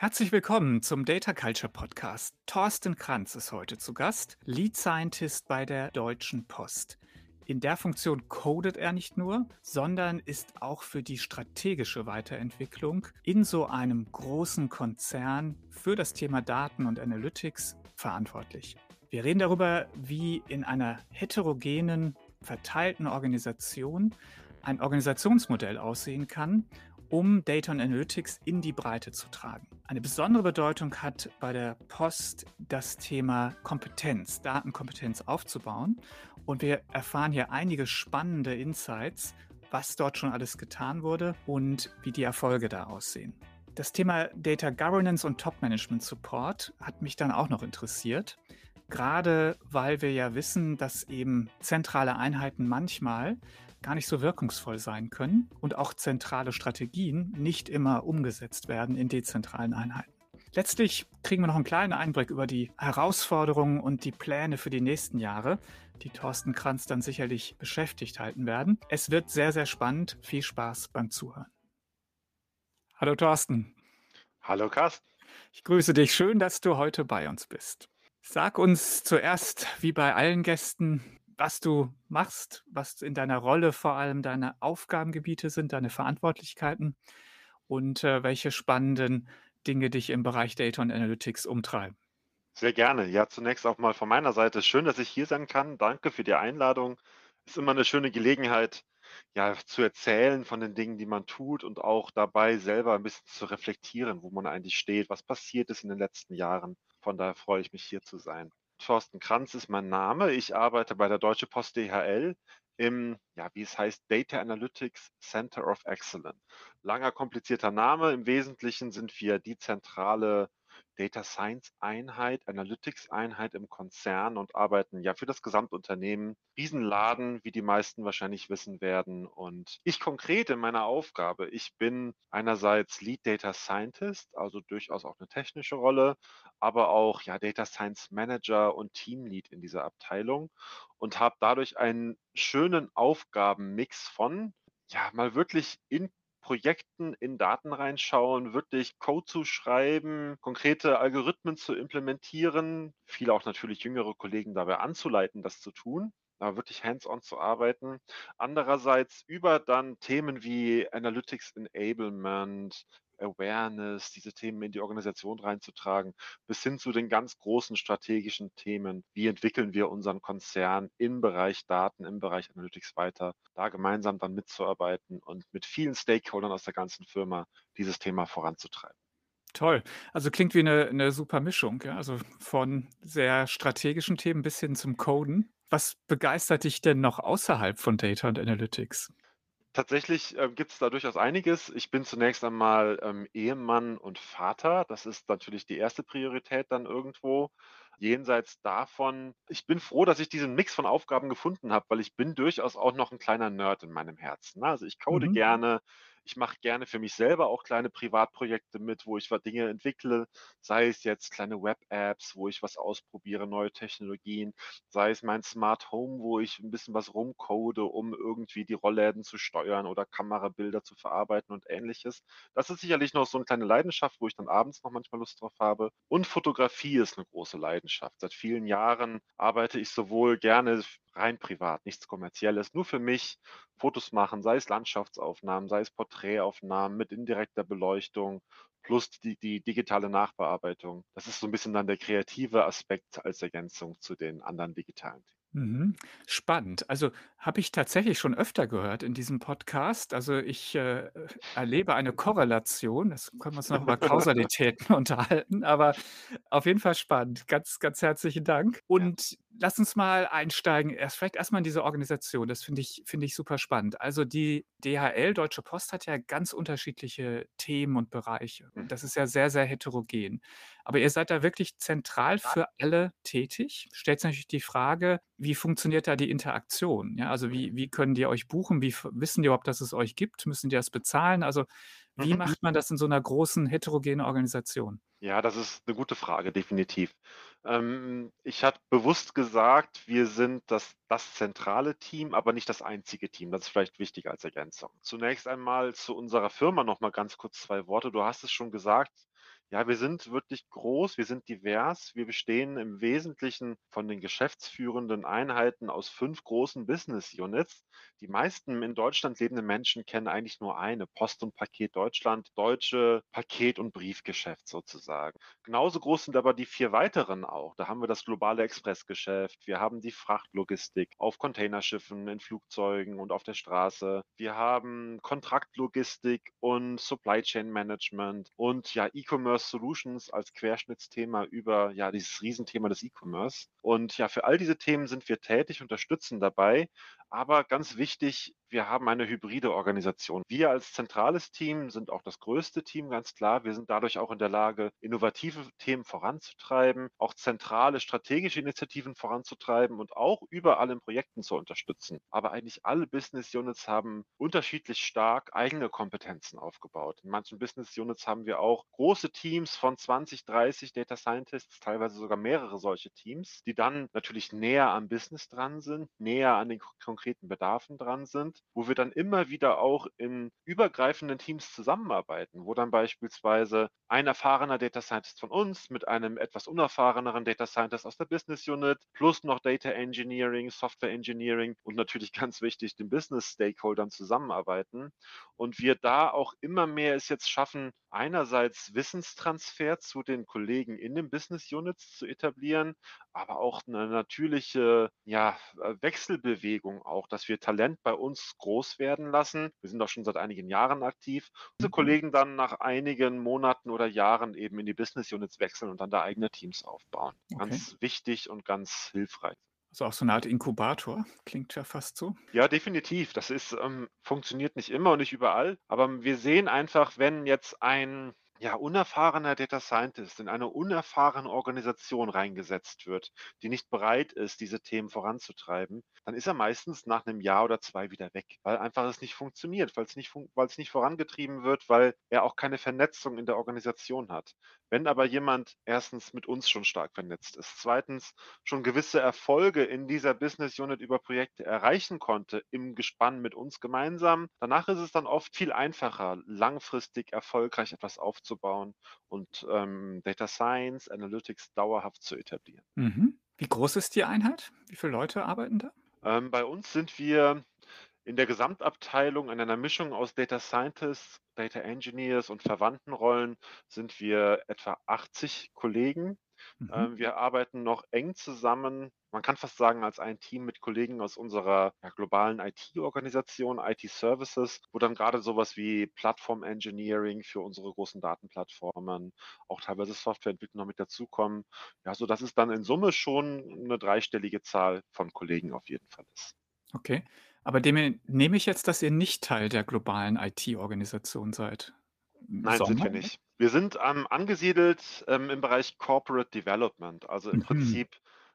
Herzlich willkommen zum Data Culture Podcast. Thorsten Kranz ist heute zu Gast, Lead Scientist bei der Deutschen Post. In der Funktion codet er nicht nur, sondern ist auch für die strategische Weiterentwicklung in so einem großen Konzern für das Thema Daten und Analytics verantwortlich. Wir reden darüber, wie in einer heterogenen, verteilten Organisation ein Organisationsmodell aussehen kann um Data und Analytics in die Breite zu tragen. Eine besondere Bedeutung hat bei der Post das Thema Kompetenz, Datenkompetenz aufzubauen. Und wir erfahren hier einige spannende Insights, was dort schon alles getan wurde und wie die Erfolge da aussehen. Das Thema Data Governance und Top Management Support hat mich dann auch noch interessiert. Gerade weil wir ja wissen, dass eben zentrale Einheiten manchmal gar nicht so wirkungsvoll sein können und auch zentrale Strategien nicht immer umgesetzt werden in dezentralen Einheiten. Letztlich kriegen wir noch einen kleinen Einblick über die Herausforderungen und die Pläne für die nächsten Jahre, die Thorsten Kranz dann sicherlich beschäftigt halten werden. Es wird sehr, sehr spannend. Viel Spaß beim Zuhören. Hallo Thorsten. Hallo Carsten. Ich grüße dich. Schön, dass du heute bei uns bist. Sag uns zuerst, wie bei allen Gästen, was du machst, was in deiner Rolle vor allem deine Aufgabengebiete sind, deine Verantwortlichkeiten und äh, welche spannenden Dinge dich im Bereich Data und Analytics umtreiben. Sehr gerne. Ja, zunächst auch mal von meiner Seite schön, dass ich hier sein kann. Danke für die Einladung. Ist immer eine schöne Gelegenheit, ja, zu erzählen von den Dingen, die man tut und auch dabei selber ein bisschen zu reflektieren, wo man eigentlich steht, was passiert ist in den letzten Jahren. Von daher freue ich mich hier zu sein. Thorsten Kranz ist mein Name. Ich arbeite bei der Deutsche Post DHL im, ja, wie es heißt, Data Analytics Center of Excellence. Langer, komplizierter Name. Im Wesentlichen sind wir die zentrale Data Science Einheit, Analytics Einheit im Konzern und arbeiten ja für das Gesamtunternehmen. Riesenladen, wie die meisten wahrscheinlich wissen werden. Und ich konkret in meiner Aufgabe, ich bin einerseits Lead Data Scientist, also durchaus auch eine technische Rolle, aber auch ja Data Science Manager und Teamlead in dieser Abteilung und habe dadurch einen schönen Aufgabenmix von ja, mal wirklich in Projekten in Daten reinschauen, wirklich Code zu schreiben, konkrete Algorithmen zu implementieren, viele auch natürlich jüngere Kollegen dabei anzuleiten, das zu tun aber wirklich hands-on zu arbeiten. Andererseits über dann Themen wie Analytics Enablement, Awareness, diese Themen in die Organisation reinzutragen, bis hin zu den ganz großen strategischen Themen. Wie entwickeln wir unseren Konzern im Bereich Daten, im Bereich Analytics weiter, da gemeinsam dann mitzuarbeiten und mit vielen Stakeholdern aus der ganzen Firma dieses Thema voranzutreiben. Toll. Also klingt wie eine, eine super Mischung, ja? also von sehr strategischen Themen bis hin zum Coden. Was begeistert dich denn noch außerhalb von Data und Analytics? Tatsächlich äh, gibt es da durchaus einiges. Ich bin zunächst einmal ähm, Ehemann und Vater. Das ist natürlich die erste Priorität dann irgendwo. Jenseits davon, ich bin froh, dass ich diesen Mix von Aufgaben gefunden habe, weil ich bin durchaus auch noch ein kleiner Nerd in meinem Herzen. Ne? Also ich code mhm. gerne, ich mache gerne für mich selber auch kleine Privatprojekte mit, wo ich Dinge entwickle, sei es jetzt kleine Web-Apps, wo ich was ausprobiere, neue Technologien, sei es mein Smart Home, wo ich ein bisschen was rumcode, um irgendwie die Rollläden zu steuern oder Kamerabilder zu verarbeiten und ähnliches. Das ist sicherlich noch so eine kleine Leidenschaft, wo ich dann abends noch manchmal Lust drauf habe. Und Fotografie ist eine große Leidenschaft. Seit vielen Jahren arbeite ich sowohl gerne rein privat, nichts kommerzielles, nur für mich Fotos machen, sei es Landschaftsaufnahmen, sei es Porträtaufnahmen mit indirekter Beleuchtung plus die, die digitale Nachbearbeitung. Das ist so ein bisschen dann der kreative Aspekt als Ergänzung zu den anderen digitalen Themen. Mhm. Spannend. Also habe ich tatsächlich schon öfter gehört in diesem Podcast. Also ich äh, erlebe eine Korrelation. Das können wir uns noch über Kausalitäten unterhalten, aber auf jeden Fall spannend. Ganz, ganz herzlichen Dank. Und lass uns mal einsteigen. Erst vielleicht erstmal in diese Organisation. Das finde ich, finde ich super spannend. Also die DHL, Deutsche Post, hat ja ganz unterschiedliche Themen und Bereiche. Und das ist ja sehr, sehr heterogen. Aber ihr seid da wirklich zentral für alle tätig. Stellt sich natürlich die Frage, wie funktioniert da die Interaktion? Ja, also wie, wie können die euch buchen? Wie wissen die überhaupt, dass es euch gibt? Müssen die das bezahlen? Also Wie Mhm. macht man das in so einer großen heterogenen Organisation? Ja, das ist eine gute Frage, definitiv. Ähm, ich hatte bewusst gesagt, wir sind das das zentrale Team, aber nicht das einzige Team. Das ist vielleicht wichtig als Ergänzung. Zunächst einmal zu unserer Firma noch mal ganz kurz 2 Worte. Du hast es schon gesagt, ja, wir sind wirklich groß, wir sind divers. Wir bestehen im Wesentlichen von den geschäftsführenden Einheiten aus 5 großen Business Units. Die meisten in Deutschland lebenden Menschen kennen eigentlich nur eine, Post und Paket Deutschland, deutsche Paket und Briefgeschäft sozusagen. Genauso groß sind aber die 4 weiteren auch. Da haben wir das globale Expressgeschäft, wir haben die Frachtlogistik auf Containerschiffen, in Flugzeugen und auf der Straße. Wir haben Kontraktlogistik und Supply Chain Management und ja, E-Commerce Solutions als Querschnittsthema über ja dieses Riesenthema des E-Commerce. Und ja, für all diese Themen sind wir tätig, unterstützen dabei. Aber ganz wichtig, wir haben eine hybride Organisation. Wir als zentrales Team sind auch das größte Team, ganz klar. Wir sind dadurch auch in der Lage, innovative Themen voranzutreiben, auch zentrale strategische Initiativen voranzutreiben und auch überall in Projekten zu unterstützen. Aber eigentlich alle Business Units haben unterschiedlich stark eigene Kompetenzen aufgebaut. In manchen Business Units haben wir auch große Teams von 20, 30 Data Scientists, teilweise sogar mehrere solche Teams, die dann natürlich näher am Business dran sind, näher an den konkreten Bedarfen dran sind, wo wir dann immer wieder auch in übergreifenden Teams zusammenarbeiten, wo dann beispielsweise ein erfahrener Data Scientist von uns mit einem etwas unerfahreneren Data Scientist aus der Business Unit plus noch Data Engineering, Software Engineering und natürlich ganz wichtig den Business Stakeholdern zusammenarbeiten. Und wir da auch immer mehr es jetzt schaffen, einerseits Wissenstransfer zu den Kollegen in den Business Units zu etablieren, aber auch eine natürliche ja, Wechselbewegung auch, dass wir Talent bei uns groß werden lassen. Wir sind auch schon seit einigen Jahren aktiv. Diese Mhm. Kollegen dann nach einigen Monaten oder Jahren eben in die Business Units wechseln und dann da eigene Teams aufbauen. Okay. Ganz wichtig und ganz hilfreich. Also auch so eine Art Inkubator, klingt ja fast so. Ja, definitiv. Das ist, ähm, funktioniert nicht immer und nicht überall, aber wir sehen einfach, wenn jetzt ein ja, unerfahrener Data Scientist in eine unerfahrene Organisation reingesetzt wird, die nicht bereit ist, diese Themen voranzutreiben, dann ist er meistens nach einem Jahr oder 2 wieder weg, weil einfach es nicht funktioniert, weil's nicht fun nicht vorangetrieben wird, weil er auch keine Vernetzung in der Organisation hat. Wenn aber jemand erstens mit uns schon stark vernetzt ist, zweitens schon gewisse Erfolge in dieser Business Unit über Projekte erreichen konnte im Gespann mit uns gemeinsam, danach ist es dann oft viel einfacher, langfristig erfolgreich etwas aufzubauen und, ähm, Data Science, Analytics dauerhaft zu etablieren. Mhm. Wie groß ist die Einheit? Wie viele Leute arbeiten da? Ähm, bei uns sind wir in der Gesamtabteilung in einer Mischung aus Data Scientists, Data Engineers und verwandten Rollen sind wir etwa 80 Kollegen. Mhm. Ähm, wir arbeiten noch eng zusammen, man kann fast sagen, als ein Team mit Kollegen aus unserer ja, globalen IT-Organisation, IT Services, wo dann gerade sowas wie Plattform Engineering für unsere großen Datenplattformen, auch teilweise Softwareentwicklung noch mit dazukommen. Ja, so dass es dann in Summe schon eine dreistellige Zahl von Kollegen auf jeden Fall ist. Okay. Aber dem nehme ich jetzt, dass ihr nicht Teil der globalen IT-Organisation seid? Nein, sind wir nicht. Wir sind, ähm, angesiedelt, ähm, im Bereich Corporate Development, also im Mhm. Prinzip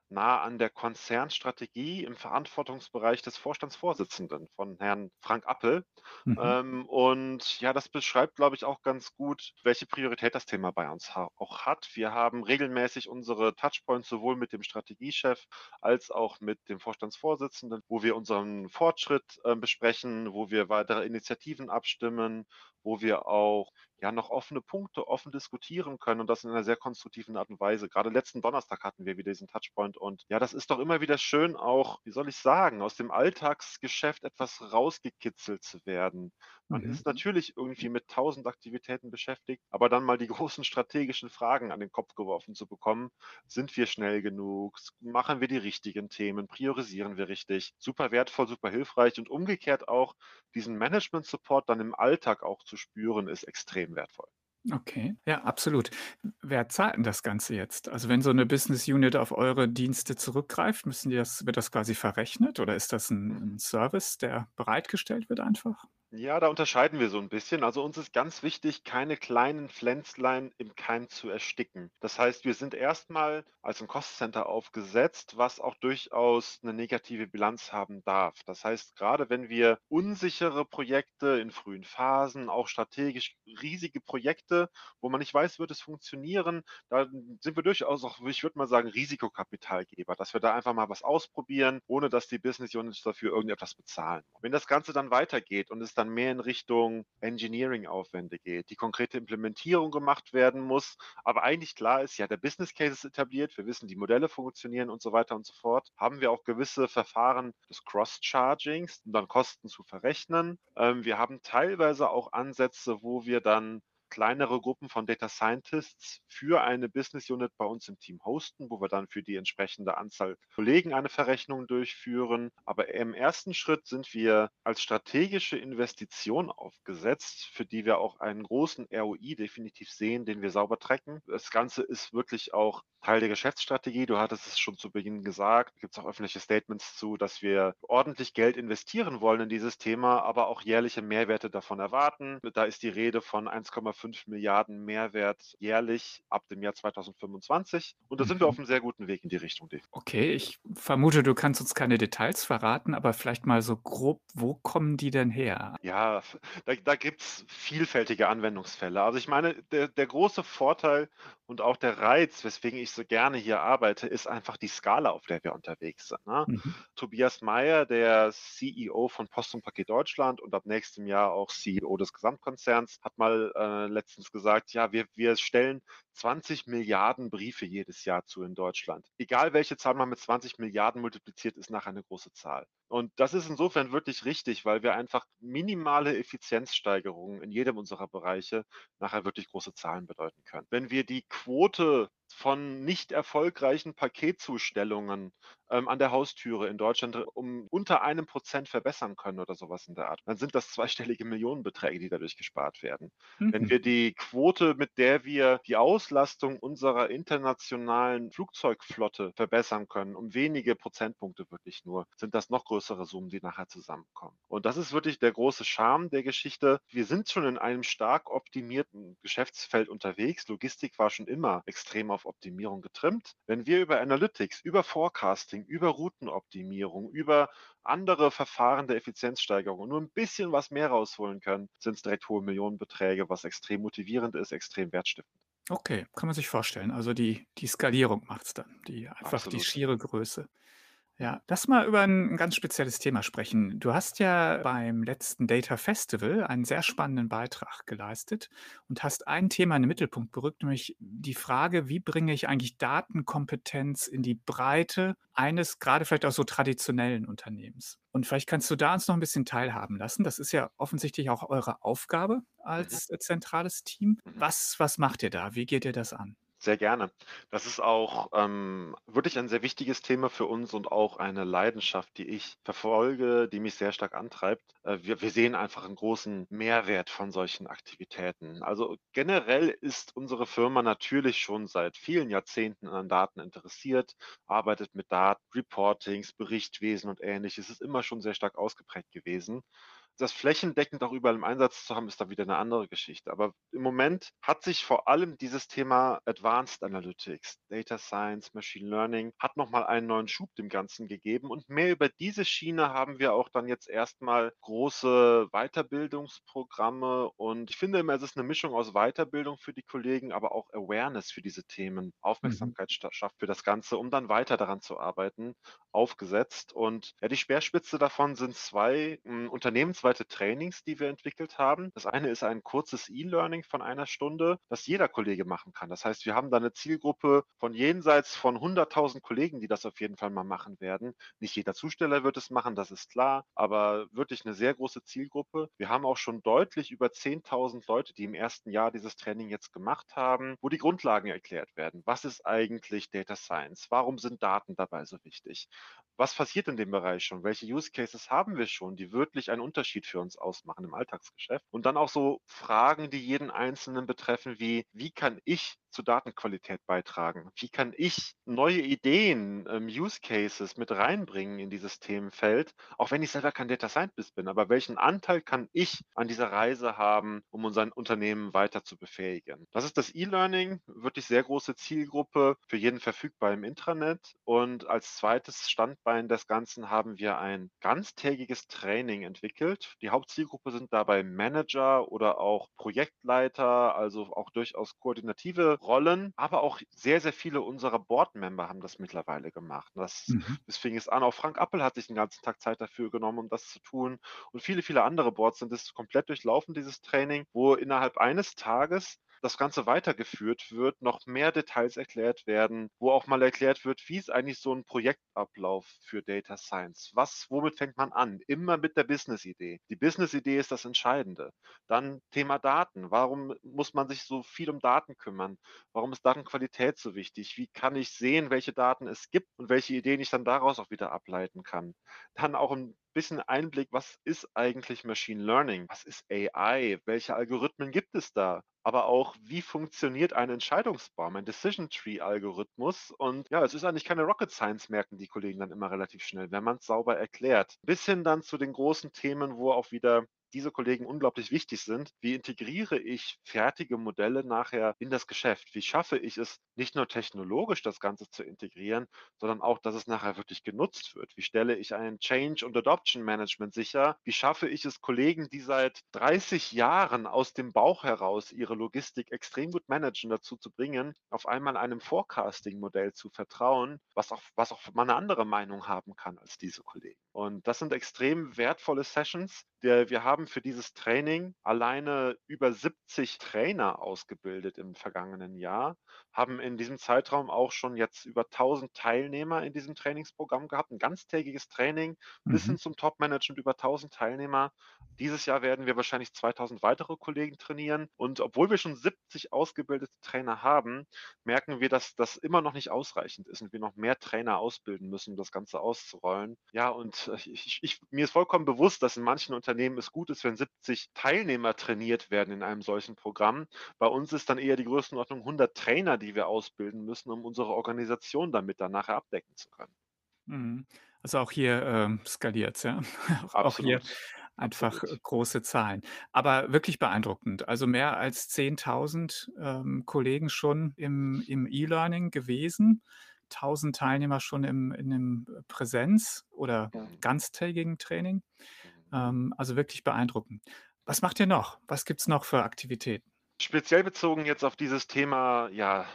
nah an der Konzernstrategie im Verantwortungsbereich des Vorstandsvorsitzenden von Herrn Frank Appel. Mhm. Ähm, und ja, das beschreibt, glaube ich, auch ganz gut, welche Priorität das Thema bei uns ha auch hat. Wir haben regelmäßig unsere Touchpoints sowohl mit dem Strategiechef als auch mit dem Vorstandsvorsitzenden, wo wir unseren Fortschritt, äh, besprechen, wo wir weitere Initiativen abstimmen, wo wir auch ja noch offene Punkte offen diskutieren können und das in einer sehr konstruktiven Art und Weise. Gerade letzten Donnerstag hatten wir wieder diesen Touchpoint und ja, das ist doch immer wieder schön, auch, wie soll ich sagen, aus dem Alltagsgeschäft etwas rausgekitzelt zu werden. Man Mhm. ist natürlich irgendwie mit tausend Aktivitäten beschäftigt, aber dann mal die großen strategischen Fragen an den Kopf geworfen zu bekommen, sind wir schnell genug? Machen wir die richtigen Themen? Priorisieren wir richtig? Super wertvoll, super hilfreich und umgekehrt auch diesen Management Support dann im Alltag auch zu spüren, ist extrem wertvoll. Okay, ja, absolut. Wer zahlt denn das Ganze jetzt? Also wenn so eine Business Unit auf eure Dienste zurückgreift, müssen die das wird das quasi verrechnet oder ist das ein 'n Service, der bereitgestellt wird einfach? Ja, da unterscheiden wir so ein bisschen. Also, uns ist ganz wichtig, keine kleinen Pflänzlein im Keim zu ersticken. Das heißt, wir sind erstmal als ein Cost Center aufgesetzt, was auch durchaus eine negative Bilanz haben darf. Das heißt, gerade wenn wir unsichere Projekte in frühen Phasen, auch strategisch riesige Projekte, wo man nicht weiß, wird es funktionieren, da sind wir durchaus auch, ich würde mal sagen, Risikokapitalgeber, dass wir da einfach mal was ausprobieren, ohne dass die Business Units dafür irgendetwas bezahlen. Wenn das Ganze dann weitergeht und es dann mehr in Richtung Engineering-Aufwände geht, die konkrete Implementierung gemacht werden muss, aber eigentlich klar ist, ja, der Business Case ist etabliert, wir wissen, die Modelle funktionieren und so weiter und so fort, haben wir auch gewisse Verfahren des Cross-Chargings, um dann Kosten zu verrechnen. Ähm, wir haben teilweise auch Ansätze, wo wir dann kleinere Gruppen von Data Scientists für eine Business Unit bei uns im Team hosten, wo wir dann für die entsprechende Anzahl Kollegen eine Verrechnung durchführen. Aber im ersten Schritt sind wir als strategische Investition aufgesetzt, für die wir auch einen großen ROI definitiv sehen, den wir sauber tracken. Das Ganze ist wirklich auch Teil der Geschäftsstrategie. Du hattest es schon zu Beginn gesagt. Gibt es auch öffentliche Statements zu, dass wir ordentlich Geld investieren wollen in dieses Thema, aber auch jährliche Mehrwerte davon erwarten. Da ist die Rede von 1,5 Milliarden Mehrwert jährlich ab dem Jahr 2025. Und da sind wir mhm. auf einem sehr guten Weg in die Richtung. Okay, ich vermute, du kannst uns keine Details verraten, aber vielleicht mal so grob, wo kommen die denn her? Ja, da, da gibt es vielfältige Anwendungsfälle. Also ich meine, der, der große Vorteil und auch der Reiz, weswegen ich so gerne hier arbeite, ist einfach die Skala, auf der wir unterwegs sind. Ne? Mhm. Tobias Meyer, der CEO von Post und Paket Deutschland und ab nächstem Jahr auch CEO des Gesamtkonzerns, hat mal äh, letztens gesagt, ja, wir, wir stellen 20 Milliarden Briefe jedes Jahr zu in Deutschland. Egal welche Zahl man mit 20 Milliarden multipliziert, ist nachher eine große Zahl. Und das ist insofern wirklich richtig, weil wir einfach minimale Effizienzsteigerungen in jedem unserer Bereiche nachher wirklich große Zahlen bedeuten können. Wenn wir die Quote von nicht erfolgreichen Paketzustellungen ähm, an der Haustüre in Deutschland um unter einem Prozent verbessern können oder sowas in der Art, dann sind das zweistellige Millionenbeträge, die dadurch gespart werden. Mhm. Wenn wir die Quote, mit der wir die Auslastung unserer internationalen Flugzeugflotte verbessern können, um wenige Prozentpunkte wirklich nur, sind das noch größere Summen, die nachher zusammenkommen. Und das ist wirklich der große Charme der Geschichte. Wir sind schon in einem stark optimierten Geschäftsfeld unterwegs. Logistik war schon immer extrem auf Optimierung getrimmt. Wenn wir über Analytics, über Forecasting, über Routenoptimierung, über andere Verfahren der Effizienzsteigerung nur ein bisschen was mehr rausholen können, sind es direkt hohe Millionenbeträge, was extrem motivierend ist, extrem wertstiftend. Okay, kann man sich vorstellen. Also die, die Skalierung macht es dann, die einfach Absolut. die schiere Größe. Ja, lass mal über ein ganz spezielles Thema sprechen. Du hast ja beim letzten Data Festival einen sehr spannenden Beitrag geleistet und hast ein Thema in den Mittelpunkt gerückt, nämlich die Frage, wie bringe ich eigentlich Datenkompetenz in die Breite eines gerade vielleicht auch so traditionellen Unternehmens? Und vielleicht kannst du da uns noch ein bisschen teilhaben lassen. Das ist ja offensichtlich auch eure Aufgabe mhm. als äh, zentrales Team. Mhm. Was, was macht ihr da? Wie geht ihr das an? Sehr gerne. Das ist auch ähm, wirklich ein sehr wichtiges Thema für uns und auch eine Leidenschaft, die ich verfolge, die mich sehr stark antreibt. Äh, wir, wir sehen einfach einen großen Mehrwert von solchen Aktivitäten. Also generell ist unsere Firma natürlich schon seit vielen Jahrzehnten an Daten interessiert, arbeitet mit Daten, Reportings, Berichtwesen und ähnliches. Es ist immer schon sehr stark ausgeprägt gewesen. Das flächendeckend auch überall im Einsatz zu haben, ist da wieder eine andere Geschichte. Aber im Moment hat sich vor allem dieses Thema Advanced Analytics, Data Science, Machine Learning, hat nochmal einen neuen Schub dem Ganzen gegeben. Und mehr über diese Schiene haben wir auch dann jetzt erstmal große Weiterbildungsprogramme. Und ich finde immer, es ist eine Mischung aus Weiterbildung für die Kollegen, aber auch Awareness für diese Themen, mhm. Aufmerksamkeit mhm. schafft für das Ganze, um dann weiter daran zu arbeiten, aufgesetzt. Und ja, die Speerspitze davon sind zwei hm, Unternehmens zweite Trainings, die wir entwickelt haben. Das eine ist ein kurzes E-Learning von einer Stunde, das jeder Kollege machen kann. Das heißt, wir haben da eine Zielgruppe von jenseits von 100.000 Kollegen, die das auf jeden Fall mal machen werden. Nicht jeder Zusteller wird es machen, das ist klar, aber wirklich eine sehr große Zielgruppe. Wir haben auch schon deutlich über 10.000 Leute, die im ersten Jahr dieses Training jetzt gemacht haben, wo die Grundlagen erklärt werden. Was ist eigentlich Data Science? Warum sind Daten dabei so wichtig? Was passiert in dem Bereich schon? Welche Use Cases haben wir schon, die wirklich einen Unterschied Unterschied für uns ausmachen im Alltagsgeschäft. Und dann auch so Fragen, die jeden Einzelnen betreffen, wie, wie kann ich zur Datenqualität beitragen? Wie kann ich neue Ideen, ähm, Use Cases mit reinbringen in dieses Themenfeld, auch wenn ich selber kein Data Scientist bin, aber welchen Anteil kann ich an dieser Reise haben, um unser Unternehmen weiter zu befähigen? Das ist das E-Learning, wirklich sehr große Zielgruppe, für jeden verfügbar im Intranet. Und als zweites Standbein des Ganzen haben wir ein ganztägiges Training entwickelt. Die Hauptzielgruppe sind dabei Manager oder auch Projektleiter, also auch durchaus koordinative Rollen, aber auch sehr, sehr viele unserer Board-Member haben das mittlerweile gemacht. Das, Mhm. fing es an. Auch Frank Appel hat sich den ganzen Tag Zeit dafür genommen, um das zu tun. Und viele, viele andere Boards sind es komplett durchlaufen, dieses Training, wo innerhalb eines Tages das Ganze weitergeführt wird, noch mehr Details erklärt werden, wo auch mal erklärt wird, wie ist eigentlich so ein Projektablauf für Data Science? Was, womit fängt man an? Immer mit der Business-Idee. Die Business-Idee ist das Entscheidende. Dann Thema Daten. Warum muss man sich so viel um Daten kümmern? Warum ist Datenqualität so wichtig? Wie kann ich sehen, welche Daten es gibt und welche Ideen ich dann daraus auch wieder ableiten kann? Dann auch ein bisschen Einblick, was ist eigentlich Machine Learning? Was ist AI? Welche Algorithmen gibt es da? aber auch, wie funktioniert ein Entscheidungsbaum, ein Decision Tree Algorithmus. Und ja, es ist eigentlich keine Rocket Science, merken die Kollegen dann immer relativ schnell, wenn man es sauber erklärt. Bis hin dann zu den großen Themen, wo auch wieder diese Kollegen unglaublich wichtig sind. Wie integriere ich fertige Modelle nachher in das Geschäft? Wie schaffe ich es, nicht nur technologisch das Ganze zu integrieren, sondern auch, dass es nachher wirklich genutzt wird? Wie stelle ich ein Change- und Adoption Management sicher? Wie schaffe ich es, Kollegen, die seit 30 Jahren aus dem Bauch heraus ihre Logistik extrem gut managen, dazu zu bringen, auf einmal einem Forecasting-Modell zu vertrauen, was auch, was auch mal eine andere Meinung haben kann als diese Kollegen? Und das sind extrem wertvolle Sessions. Der, wir haben für dieses Training alleine über 70 Trainer ausgebildet im vergangenen Jahr, haben in diesem Zeitraum auch schon jetzt über 1000 Teilnehmer in diesem Trainingsprogramm gehabt, ein ganztägiges Training bis Mhm. hin zum Top-Management über 1000 Teilnehmer. Dieses Jahr werden wir wahrscheinlich 2000 weitere Kollegen trainieren. Und obwohl wir schon 70 ausgebildete Trainer haben, merken wir, dass das immer noch nicht ausreichend ist und wir noch mehr Trainer ausbilden müssen, um das Ganze auszurollen. Ja, und äh, ich, ich, mir ist vollkommen bewusst, dass in manchen Unternehmen es gut ist, wenn 70 Teilnehmer trainiert werden in einem solchen Programm. Bei uns ist dann eher die Größenordnung 100 Trainer, die wir ausbilden müssen, um unsere Organisation damit dann nachher abdecken zu können. Mhm. Also auch hier ähm, skaliert ja. Auch, auch hier Absolut, einfach äh, absolut. große Zahlen. Aber wirklich beeindruckend. Also mehr als 10.000 ähm, Kollegen schon im, im E-Learning gewesen, 1000 Teilnehmer schon im, in dem Präsenz- oder Mhm. ganztägigen Training. Ähm, also wirklich beeindruckend. Was macht ihr noch? Was gibt es noch für Aktivitäten? Speziell bezogen jetzt auf dieses Thema, ja,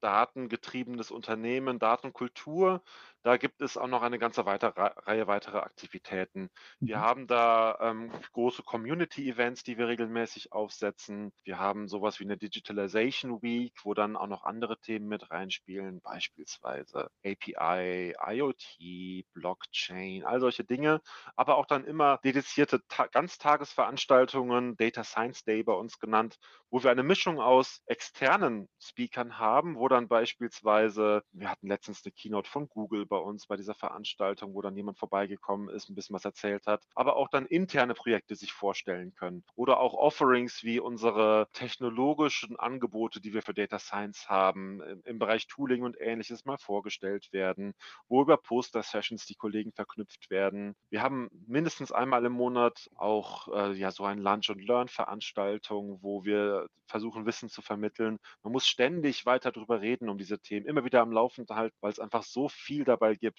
datengetriebenes Unternehmen, Datenkultur. Da gibt es auch noch eine ganze weiter Reihe weiterer Aktivitäten. Wir Mhm. haben da ähm, große Community-Events, die wir regelmäßig aufsetzen. Wir haben sowas wie eine Digitalization Week, wo dann auch noch andere Themen mit reinspielen, beispielsweise API, IoT, Blockchain, all solche Dinge. Aber auch dann immer dedizierte Ta Ganztagesveranstaltungen, Data Science Day bei uns genannt, wo wir eine Mischung aus externen Speakern haben, wo dann beispielsweise, wir hatten letztens eine Keynote von Google bei uns bei dieser Veranstaltung, wo dann jemand vorbeigekommen ist, ein bisschen was erzählt hat, aber auch dann interne Projekte sich vorstellen können oder auch Offerings wie unsere technologischen Angebote, die wir für Data Science haben, im, Bereich Tooling und ähnliches mal vorgestellt werden, wo über Poster-Sessions die Kollegen verknüpft werden. Wir haben mindestens einmal im Monat auch äh, ja so ein Lunch and Learn Veranstaltung, wo wir versuchen Wissen zu vermitteln. Man muss ständig weiter darüber reden um diese Themen, immer wieder am Laufenden halten, weil es einfach so viel dabei gibt.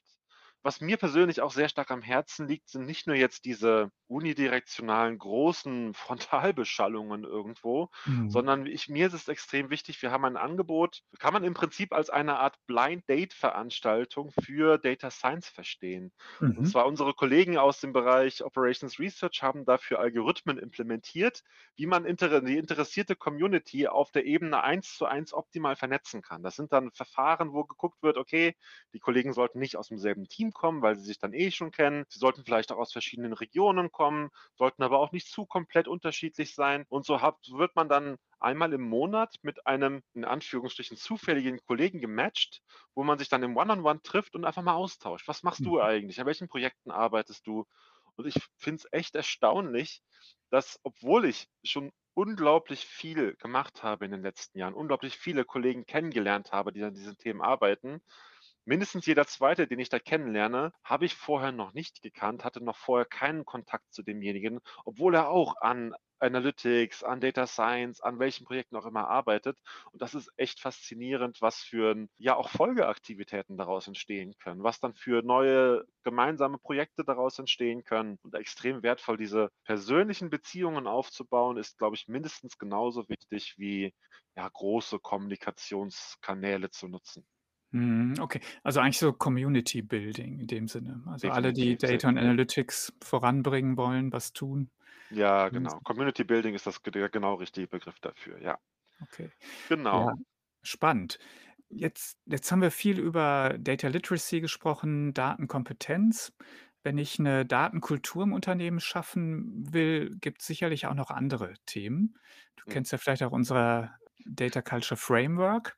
Was mir persönlich auch sehr stark am Herzen liegt, sind nicht nur jetzt diese unidirektionalen großen Frontalbeschallungen irgendwo, Mhm. sondern ich, mir ist es extrem wichtig, wir haben ein Angebot, kann man im Prinzip als eine Art Blind Date Veranstaltung für Data Science verstehen. Und Mhm. zwar unsere Kollegen aus dem Bereich Operations Research haben dafür Algorithmen implementiert, wie man inter die interessierte Community auf der Ebene eins zu eins optimal vernetzen kann. Das sind dann Verfahren, wo geguckt wird, okay, die Kollegen sollten nicht aus demselben Team kommen, weil sie sich dann eh schon kennen. Sie sollten vielleicht auch aus verschiedenen Regionen kommen, sollten aber auch nicht zu komplett unterschiedlich sein. Und so hat, wird man dann einmal im Monat mit einem in Anführungsstrichen zufälligen Kollegen gematcht, wo man sich dann im One-on-One trifft und einfach mal austauscht. Was machst du Mhm. eigentlich? An welchen Projekten arbeitest du? Und ich finde es echt erstaunlich, dass, obwohl ich schon unglaublich viel gemacht habe in den letzten Jahren, unglaublich viele Kollegen kennengelernt habe, die an diesen Themen arbeiten. Mindestens jeder Zweite, den ich da kennenlerne, habe ich vorher noch nicht gekannt, hatte noch vorher keinen Kontakt zu demjenigen, obwohl er auch an Analytics, an Data Science, an welchen Projekten auch immer arbeitet. Und das ist echt faszinierend, was für ja auch Folgeaktivitäten daraus entstehen können, was dann für neue gemeinsame Projekte daraus entstehen können. Und extrem wertvoll, diese persönlichen Beziehungen aufzubauen, ist, glaube ich, mindestens genauso wichtig wie ja, große Kommunikationskanäle zu nutzen. Mhm, okay, also eigentlich so Community Building in dem Sinne. Also alle, die Data und Analytics voranbringen wollen, was tun. Ja, genau. Community Building ist das der genau richtige Begriff dafür, ja. Okay. Genau. Ja, spannend. Jetzt jetzt haben wir viel über Data Literacy gesprochen, Datenkompetenz. Wenn ich eine Datenkultur im Unternehmen schaffen will, gibt es sicherlich auch noch andere Themen. Du Mhm. kennst ja vielleicht auch unser Data Culture Framework.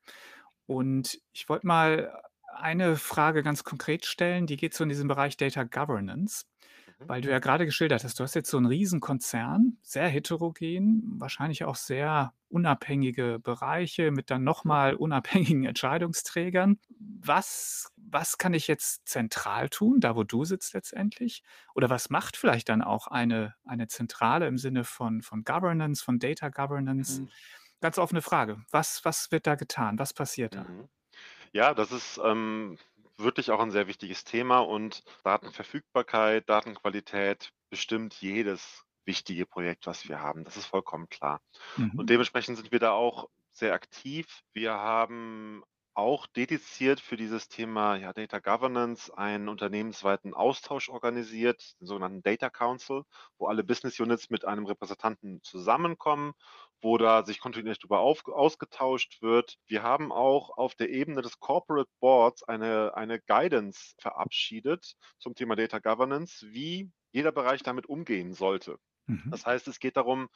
Und ich wollte mal eine Frage ganz konkret stellen, die geht so in diesem Bereich Data Governance, Mhm. weil du ja gerade geschildert hast, du hast jetzt so einen Riesenkonzern, sehr heterogen, wahrscheinlich auch sehr unabhängige Bereiche mit dann noch Mhm. unabhängigen Entscheidungsträgern. Was was kann ich jetzt zentral tun, da wo du sitzt letztendlich? Oder was macht vielleicht dann auch eine eine Zentrale im Sinne von von Governance, von Data Governance? Mhm. Ganz offene Frage. Was was wird da getan? Was passiert da? Mhm. Ja, das ist, ähm, wirklich auch ein sehr wichtiges Thema und Datenverfügbarkeit, Datenqualität bestimmt jedes wichtige Projekt, was wir haben. Das ist vollkommen klar. Und Mhm. dementsprechend sind wir da auch sehr aktiv. Wir haben auch dediziert für dieses Thema, ja, Data Governance einen unternehmensweiten Austausch organisiert, den sogenannten Data Council, wo alle Business Units mit einem Repräsentanten zusammenkommen, wo da sich kontinuierlich darüber auf ausgetauscht wird. Wir haben auch auf der Ebene des Corporate Boards eine eine Guidance verabschiedet zum Thema Data Governance, wie jeder Bereich damit umgehen sollte. Mhm. Das heißt, es geht darum,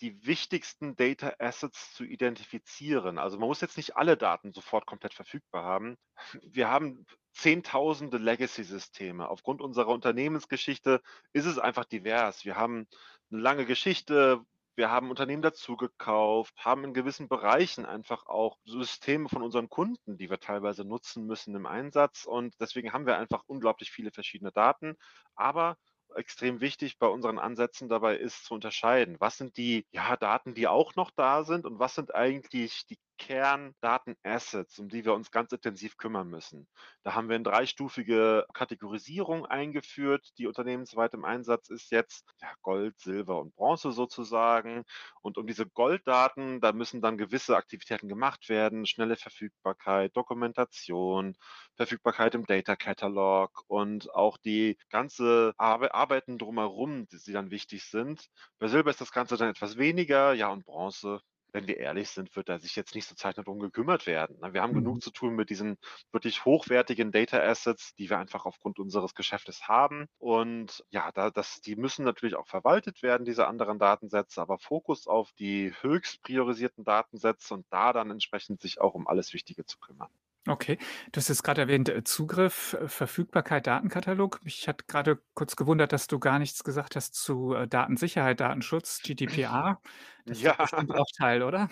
die wichtigsten Data Assets zu identifizieren. Also man muss jetzt nicht alle Daten sofort komplett verfügbar haben. Wir haben zehntausende Legacy-Systeme. Aufgrund unserer Unternehmensgeschichte ist es einfach divers. Wir haben eine lange Geschichte. Wir haben Unternehmen dazugekauft, haben in gewissen Bereichen einfach auch Systeme von unseren Kunden, die wir teilweise nutzen müssen im Einsatz. Und deswegen haben wir einfach unglaublich viele verschiedene Daten. Aber extrem wichtig bei unseren Ansätzen dabei ist zu unterscheiden, was sind die ja, Daten, die auch noch da sind und was sind eigentlich die Kerndaten-Assets, um die wir uns ganz intensiv kümmern müssen. Da haben wir eine dreistufige Kategorisierung eingeführt, die unternehmensweit im Einsatz ist jetzt ja, Gold, Silber und Bronze sozusagen. Und um diese Golddaten, da müssen dann gewisse Aktivitäten gemacht werden, schnelle Verfügbarkeit, Dokumentation, Verfügbarkeit im Data Catalog und auch die ganze Arbe Arbeiten drumherum, die dann wichtig sind. Bei Silber ist das Ganze dann etwas weniger, ja, und Bronze wenn wir ehrlich sind, wird da sich jetzt nicht so zeitnah drum gekümmert werden. Ne? Wir haben Mhm. genug zu tun mit diesen wirklich hochwertigen Data Assets, die wir einfach aufgrund unseres Geschäftes haben. Und ja, da, das, die müssen natürlich auch verwaltet werden, diese anderen Datensätze, aber Fokus auf die höchst priorisierten Datensätze und da dann entsprechend sich auch um alles Wichtige zu kümmern. Okay. Du hast jetzt gerade erwähnt, äh, Zugriff, äh, Verfügbarkeit, Datenkatalog. Mich hat gerade kurz gewundert, dass du gar nichts gesagt hast zu, äh, Datensicherheit, Datenschutz, GDPR. Das ist Ja, bestimmt auch Teil, oder?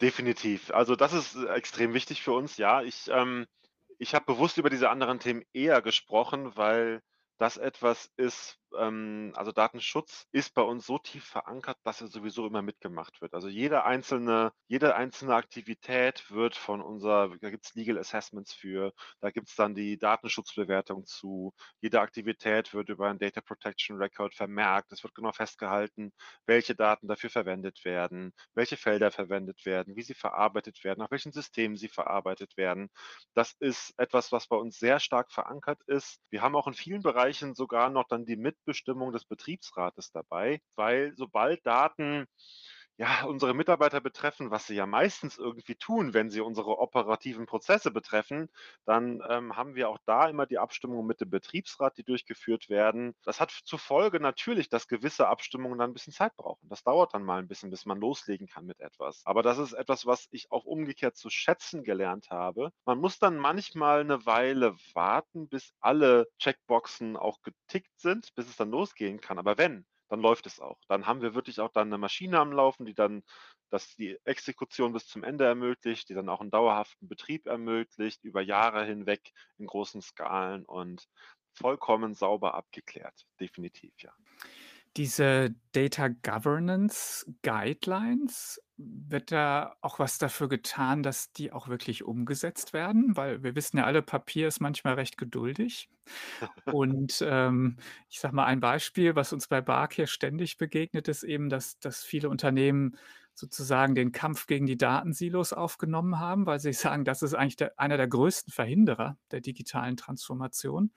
definitiv. Also das ist äh, extrem wichtig für uns. Ja, ich, ähm, ich habe bewusst über diese anderen Themen eher gesprochen, weil das etwas ist, ähm, also Datenschutz ist bei uns so tief verankert, dass er sowieso immer mitgemacht wird. Also jede einzelne, jede einzelne Aktivität wird von unserer, da gibt es Legal Assessments für, da gibt es dann die Datenschutzbewertung zu. Jede Aktivität wird über ein Data Protection Record vermerkt. Es wird genau festgehalten, welche Daten dafür verwendet werden, welche Felder verwendet werden, wie sie verarbeitet werden, auf welchen Systemen sie verarbeitet werden. Das ist etwas, was bei uns sehr stark verankert ist. Wir haben auch in vielen Bereichen sogar noch dann die Mitbestimmung des Betriebsrates dabei, weil sobald Daten ja, unsere Mitarbeiter betreffen, was sie ja meistens irgendwie tun, wenn sie unsere operativen Prozesse betreffen, dann ähm, haben wir auch da immer die Abstimmung mit dem Betriebsrat, die durchgeführt werden. Das hat zur Folge natürlich, dass gewisse Abstimmungen dann ein bisschen Zeit brauchen. Das dauert dann mal ein bisschen, bis man loslegen kann mit etwas. Aber das ist etwas, was ich auch umgekehrt zu schätzen gelernt habe. Man muss dann manchmal eine Weile warten, bis alle Checkboxen auch getickt sind, bis es dann losgehen kann. Aber wenn, dann läuft es auch. Dann haben wir wirklich auch dann eine Maschine am Laufen, die dann das die Exekution bis zum Ende ermöglicht, die dann auch einen dauerhaften Betrieb ermöglicht, über Jahre hinweg in großen Skalen und vollkommen sauber abgeklärt. Definitiv, ja. Diese Data Governance Guidelines, wird da auch was dafür getan, dass die auch wirklich umgesetzt werden? Weil wir wissen ja alle, Papier ist manchmal recht geduldig. Und ähm, ich sage mal ein Beispiel, was uns bei Bark hier ständig begegnet, ist eben, dass, dass viele Unternehmen sozusagen den Kampf gegen die Datensilos aufgenommen haben, weil sie sagen, das ist eigentlich der, einer der größten Verhinderer der digitalen Transformation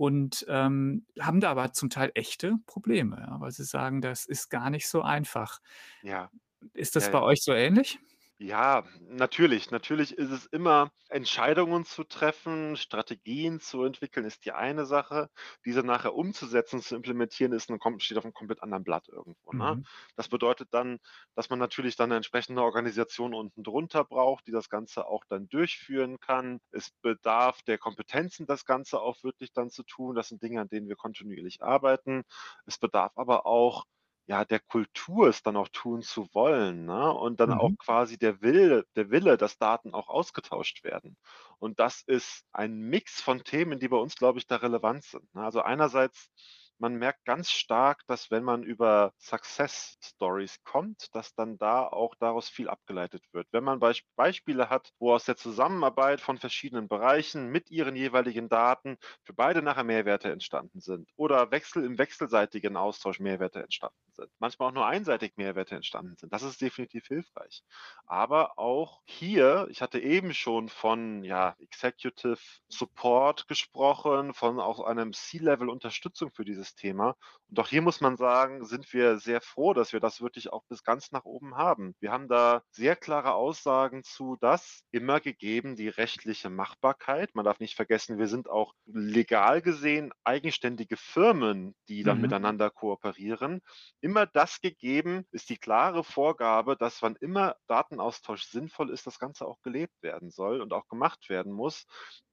und ähm, haben da aber zum Teil echte Probleme, ja, weil sie sagen, das ist gar nicht so einfach. Ja, Ist das ja, bei euch so ähnlich? Ja, natürlich. Natürlich ist es immer Entscheidungen zu treffen, Strategien zu entwickeln, ist die eine Sache. Diese nachher umzusetzen, zu implementieren, ist kom steht auf einem komplett anderen Blatt irgendwo, ne? Mhm. Das bedeutet dann, dass man natürlich dann 'ne entsprechende Organisation unten drunter braucht, die das Ganze auch dann durchführen kann. Es bedarf der Kompetenzen, das Ganze auch wirklich dann zu tun. Das sind Dinge, an denen wir kontinuierlich arbeiten. Es bedarf aber auch ja, der Kultur es dann auch tun zu wollen, ne? Und dann auch Mhm. quasi der Wille der Wille, dass Daten auch ausgetauscht werden. Und das ist ein Mix von Themen, die bei uns, glaube ich, da relevant sind, ne? Also einerseits, man merkt ganz stark, dass wenn man über Success Stories kommt, dass dann da auch daraus viel abgeleitet wird. Wenn man Beisp Beispiele hat, wo aus der Zusammenarbeit von verschiedenen Bereichen mit ihren jeweiligen Daten für beide nachher Mehrwerte entstanden sind oder Wechsel im wechselseitigen Austausch Mehrwerte entstanden sind, manchmal auch nur einseitig Mehrwerte entstanden sind. Das ist definitiv hilfreich. Aber auch hier, ich hatte eben schon von ja, Executive Support gesprochen, von auch einem C-Level Unterstützung für dieses Thema. Und auch hier muss man sagen, sind wir sehr froh, dass wir das wirklich auch bis ganz nach oben haben. Wir haben da sehr klare Aussagen zu, dass immer gegeben die rechtliche Machbarkeit. Man darf nicht vergessen, wir sind auch legal gesehen eigenständige Firmen, die dann Mhm. miteinander kooperieren. Immer das gegeben ist die klare Vorgabe, dass wann immer Datenaustausch sinnvoll ist, das Ganze auch gelebt werden soll und auch gemacht werden muss.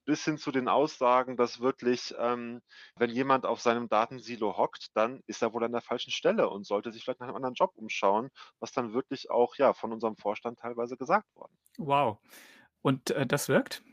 Bis hin zu den Aussagen, dass wirklich, ähm, wenn jemand auf seinem Datensilo hockt, dann ist er wohl an der falschen Stelle und sollte sich vielleicht nach einem anderen Job umschauen, was dann wirklich auch ja von unserem Vorstand teilweise gesagt worden. Wow. Und äh, das wirkt?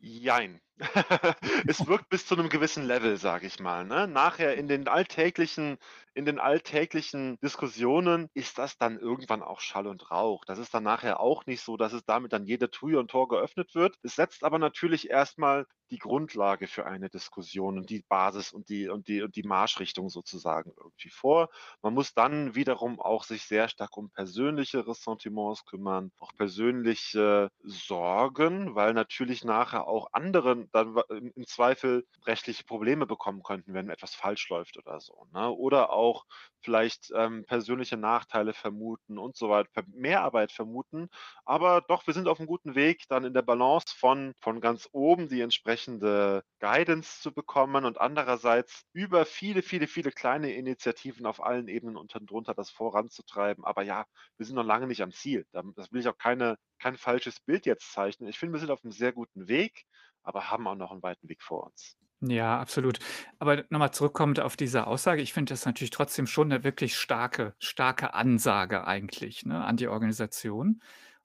Jein. Es wirkt bis zu einem gewissen Level, sage ich mal, ne? Nachher in den alltäglichen in den alltäglichen Diskussionen ist das dann irgendwann auch Schall und Rauch. Das ist dann nachher auch nicht so, dass es damit dann jede Tür und Tor geöffnet wird. Es setzt aber natürlich erstmal die Grundlage für eine Diskussion und die Basis und die und die und die Marschrichtung sozusagen irgendwie vor. Man muss dann wiederum auch sich sehr stark um persönliche Ressentiments kümmern, auch persönliche Sorgen, weil natürlich nachher auch andere dann im Zweifel rechtliche Probleme bekommen könnten, wenn etwas falsch läuft oder so, ne? Oder auch vielleicht, ähm, persönliche Nachteile vermuten und so weiter, Mehrarbeit vermuten. Aber doch, wir sind auf 'm guten Weg, dann in der Balance von von ganz oben die entsprechende Guidance zu bekommen und andererseits über viele, viele, viele kleine Initiativen auf allen Ebenen unten drunter das voranzutreiben. Aber ja, wir sind noch lange nicht am Ziel. Da das will ich auch keine kein falsches Bild jetzt zeichnen. Ich finde, wir sind auf 'nem sehr guten Weg, aber haben auch noch 'n weiten Weg vor uns. Ja, absolut. Aber nochmal zurückkommend auf diese Aussage, ich finde das natürlich trotzdem schon eine wirklich starke starke Ansage eigentlich, ne, an die Organisation.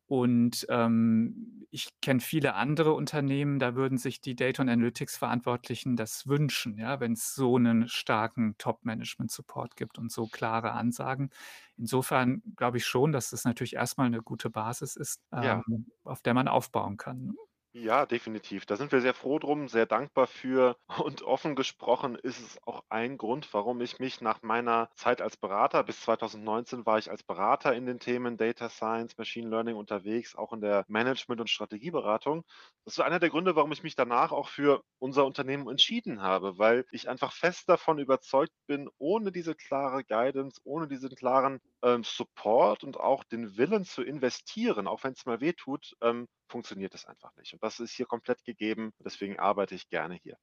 Und, ähm, ich kenne viele andere Unternehmen, da würden sich die Data und Analytics Verantwortlichen das wünschen, ja, wenn es so einen starken Top-Management-Support gibt und so klare Ansagen. Insofern glaube ich schon, dass das natürlich erstmal eine gute Basis ist, Ja. ähm, auf der man aufbauen kann? Ja, definitiv. Da sind wir sehr froh drum, sehr dankbar für. Und offen gesprochen ist es auch ein Grund, warum ich mich nach meiner Zeit als Berater bis 2019 war ich als Berater in den Themen Data Science, Machine Learning unterwegs, auch in der Management und Strategieberatung. Das war einer der Gründe, warum ich mich danach auch für unser Unternehmen entschieden habe, weil ich einfach fest davon überzeugt bin, ohne diese klare Guidance, ohne diesen klaren, ähm, Support und auch den Willen zu investieren, auch wenn's mal wehtut, ähm, funktioniert das einfach nicht. Und das ist hier komplett gegeben. Deswegen arbeite ich gerne hier.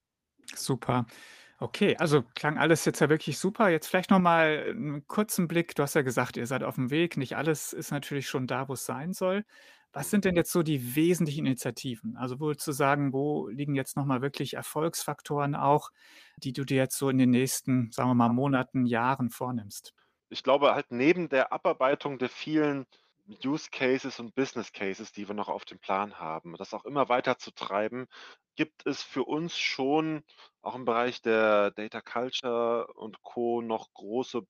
Super. Okay, also klang alles jetzt ja wirklich super. Jetzt vielleicht noch mal 'n kurzen Blick. Du hast ja gesagt, ihr seid auf'm Weg. Nicht alles ist natürlich schon da, wo's sein soll. Was sind denn jetzt so die wesentlichen Initiativen? Also, wo zu sagen, wo liegen jetzt noch mal wirklich Erfolgsfaktoren auch, die du dir jetzt so in den nächsten, sagen wir mal, Monaten, Jahren vornimmst? Ich glaube halt neben der Abarbeitung der vielen Use Cases und Business Cases, die wir noch auf dem Plan haben, das auch immer weiter zu treiben, gibt es für uns schon auch im Bereich der Data Culture und Co. noch große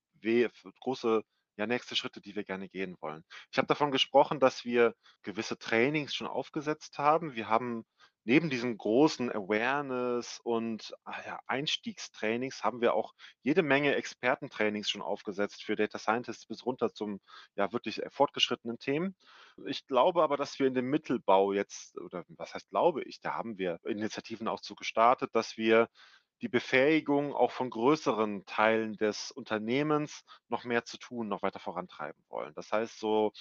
große, ja, nächste Schritte, die wir gerne gehen wollen. Ich habe davon gesprochen, dass wir gewisse Trainings schon aufgesetzt haben. Wir haben neben diesen großen Awareness und, ah ja, Einstiegstrainings haben wir auch jede Menge Expertentrainings schon aufgesetzt für Data Scientists bis runter zum, ja, wirklich, äh, fortgeschrittenen Themen. Ich glaube aber, dass wir in dem Mittelbau jetzt oder was heißt glaube ich, da haben wir Initiativen auch zu gestartet, dass wir die Befähigung auch von größeren Teilen des Unternehmens noch mehr zu tun, noch weiter vorantreiben wollen. Das heißt so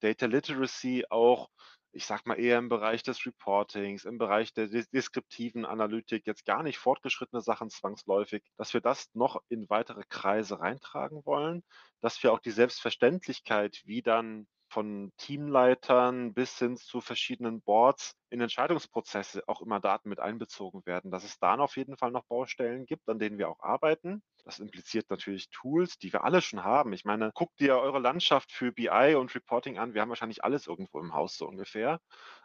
Data Literacy auch, ich sage mal, eher im Bereich des Reportings, im Bereich der des deskriptiven Analytik, jetzt gar nicht fortgeschrittene Sachen zwangsläufig, dass wir das noch in weitere Kreise reintragen wollen, dass wir auch die Selbstverständlichkeit, wie dann von Teamleitern bis hin zu verschiedenen Boards in Entscheidungsprozesse auch immer Daten mit einbezogen werden, dass es da auf jeden Fall noch Baustellen gibt, an denen wir auch arbeiten. Das impliziert natürlich Tools, die wir alle schon haben. Ich meine, guckt ihr eure Landschaft für BI und Reporting an. Wir haben wahrscheinlich alles irgendwo im Haus so ungefähr.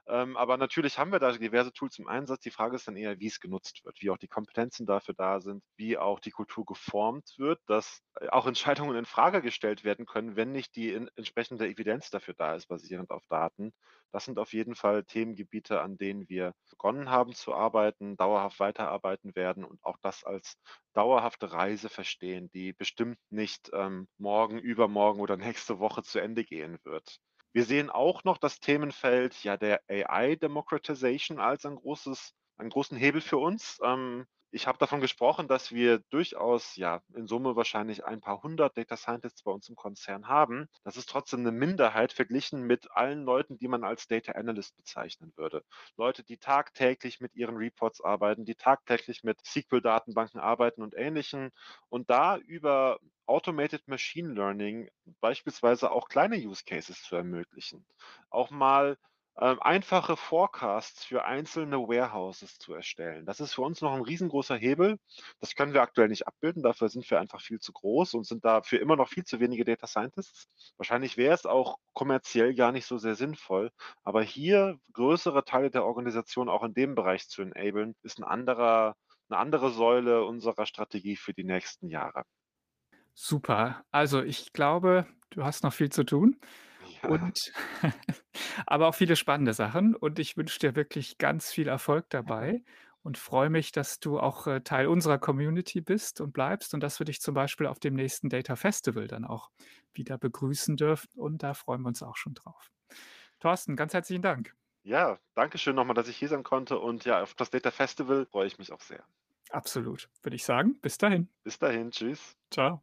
Ähm, aber natürlich haben wir da diverse Tools im Einsatz. Die Frage ist dann eher, wie es genutzt wird, wie auch die Kompetenzen dafür da sind, wie auch die Kultur geformt wird, dass äh, auch Entscheidungen in Frage gestellt werden können, wenn nicht die in, entsprechende Evidenz dafür da ist, basierend auf Daten. Das sind auf jeden Fall Themengebiete, an denen wir begonnen haben zu arbeiten, dauerhaft weiterarbeiten werden und auch das als dauerhafte Reise verstehen, die bestimmt nicht ähm, morgen, übermorgen oder nächste Woche zu Ende gehen wird. Wir sehen auch noch das Themenfeld ja der AI Democratization als ein großes, einen großen Hebel für uns. Ähm, ich habe davon gesprochen, dass wir durchaus ja in Summe wahrscheinlich ein paar hundert Data Scientists bei uns im Konzern haben. Das ist trotzdem eine Minderheit verglichen mit allen Leuten, die man als Data Analyst bezeichnen würde. Leute, die tagtäglich mit ihren Reports arbeiten, die tagtäglich mit SQL-Datenbanken arbeiten und ähnlichen und da über Automated Machine Learning beispielsweise auch kleine Use Cases zu ermöglichen. Auch mal ähm, einfache Forecasts für einzelne Warehouses zu erstellen. Das ist für uns noch ein riesengroßer Hebel. Das können wir aktuell nicht abbilden. Dafür sind wir einfach viel zu groß und sind dafür immer noch viel zu wenige Data Scientists. Wahrscheinlich wäre es auch kommerziell gar nicht so sehr sinnvoll. Aber hier größere Teile der Organisation auch in dem Bereich zu enablen, ist ein anderer, eine andere Säule unserer Strategie für die nächsten Jahre. Super. Also, ich glaube, du hast noch viel zu tun und aber auch viele spannende Sachen und ich wünsche dir wirklich ganz viel Erfolg dabei und freue mich, dass du auch, äh, Teil unserer Community bist und bleibst und dass wir dich zum Beispiel auf dem nächsten Data Festival dann auch wieder begrüßen dürfen und da freuen wir uns auch schon drauf. Thorsten, ganz herzlichen Dank. Ja, danke schön nochmal, dass ich hier sein konnte und ja, auf das Data Festival freue ich mich auch sehr. Absolut, würde ich sagen. Bis dahin. Bis dahin, tschüss. Ciao.